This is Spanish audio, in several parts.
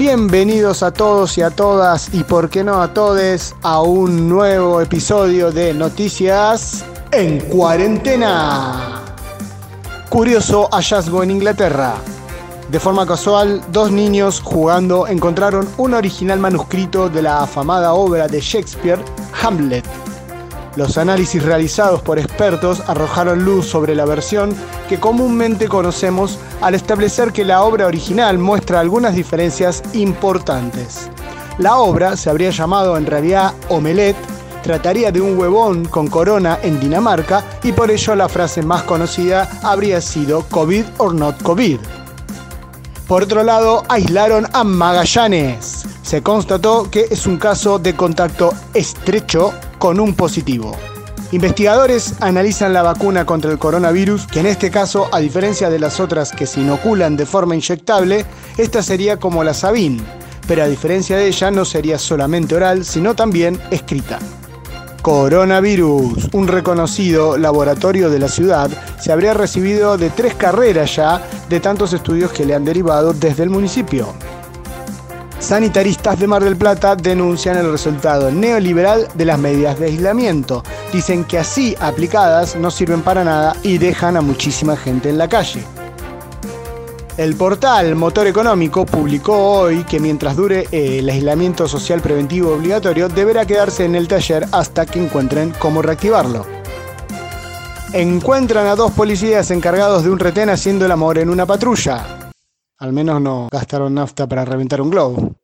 Bienvenidos a todos y a todas y por qué no a todes a un nuevo episodio de Noticias en cuarentena. Curioso hallazgo en Inglaterra. De forma casual, dos niños jugando encontraron un original manuscrito de la afamada obra de Shakespeare, Hamlet. Los análisis realizados por expertos arrojaron luz sobre la versión que comúnmente conocemos al establecer que la obra original muestra algunas diferencias importantes. La obra se habría llamado en realidad Omelette, trataría de un huevón con corona en Dinamarca y por ello la frase más conocida habría sido COVID or not COVID. Por otro lado, aislaron a Magallanes. Se constató que es un caso de contacto estrecho con un positivo. Investigadores analizan la vacuna contra el coronavirus, que en este caso, a diferencia de las otras que se inoculan de forma inyectable, esta sería como la Sabin, pero a diferencia de ella no sería solamente oral, sino también escrita. Coronavirus, un reconocido laboratorio de la ciudad, se habría recibido de tres carreras ya de tantos estudios que le han derivado desde el municipio. Sanitaristas de Mar del Plata denuncian el resultado neoliberal de las medidas de aislamiento. Dicen que así aplicadas no sirven para nada y dejan a muchísima gente en la calle. El portal Motor Económico publicó hoy que mientras dure el aislamiento social preventivo obligatorio deberá quedarse en el taller hasta que encuentren cómo reactivarlo. Encuentran a dos policías encargados de un retén haciendo el amor en una patrulla. Al menos no gastaron nafta para reventar un globo.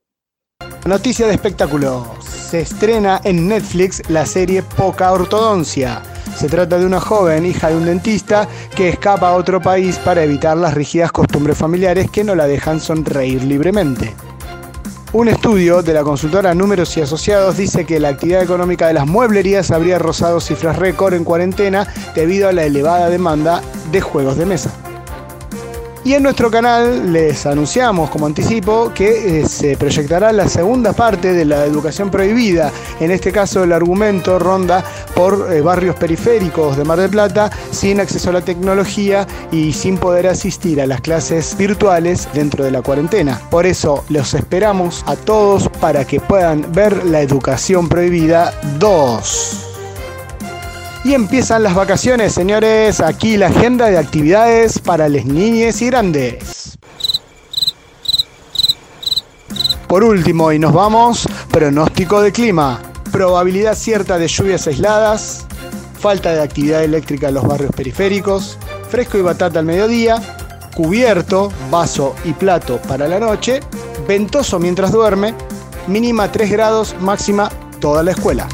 Noticia de espectáculo. Se estrena en Netflix la serie Poca Ortodoncia. Se trata de una joven hija de un dentista que escapa a otro país para evitar las rígidas costumbres familiares que no la dejan sonreír libremente. Un estudio de la consultora Números y Asociados dice que la actividad económica de las mueblerías habría rozado cifras récord en cuarentena debido a la elevada demanda de juegos de mesa. Y en nuestro canal les anunciamos como anticipo que eh, se proyectará la segunda parte de la educación prohibida. En este caso el argumento ronda por eh, barrios periféricos de Mar del Plata sin acceso a la tecnología y sin poder asistir a las clases virtuales dentro de la cuarentena. Por eso los esperamos a todos para que puedan ver la educación prohibida 2. Y empiezan las vacaciones, señores. Aquí la agenda de actividades para las niñas y grandes. Por último, y nos vamos, pronóstico de clima. Probabilidad cierta de lluvias aisladas, falta de actividad eléctrica en los barrios periféricos, fresco y batata al mediodía, cubierto, vaso y plato para la noche, ventoso mientras duerme, mínima 3 grados, máxima toda la escuela.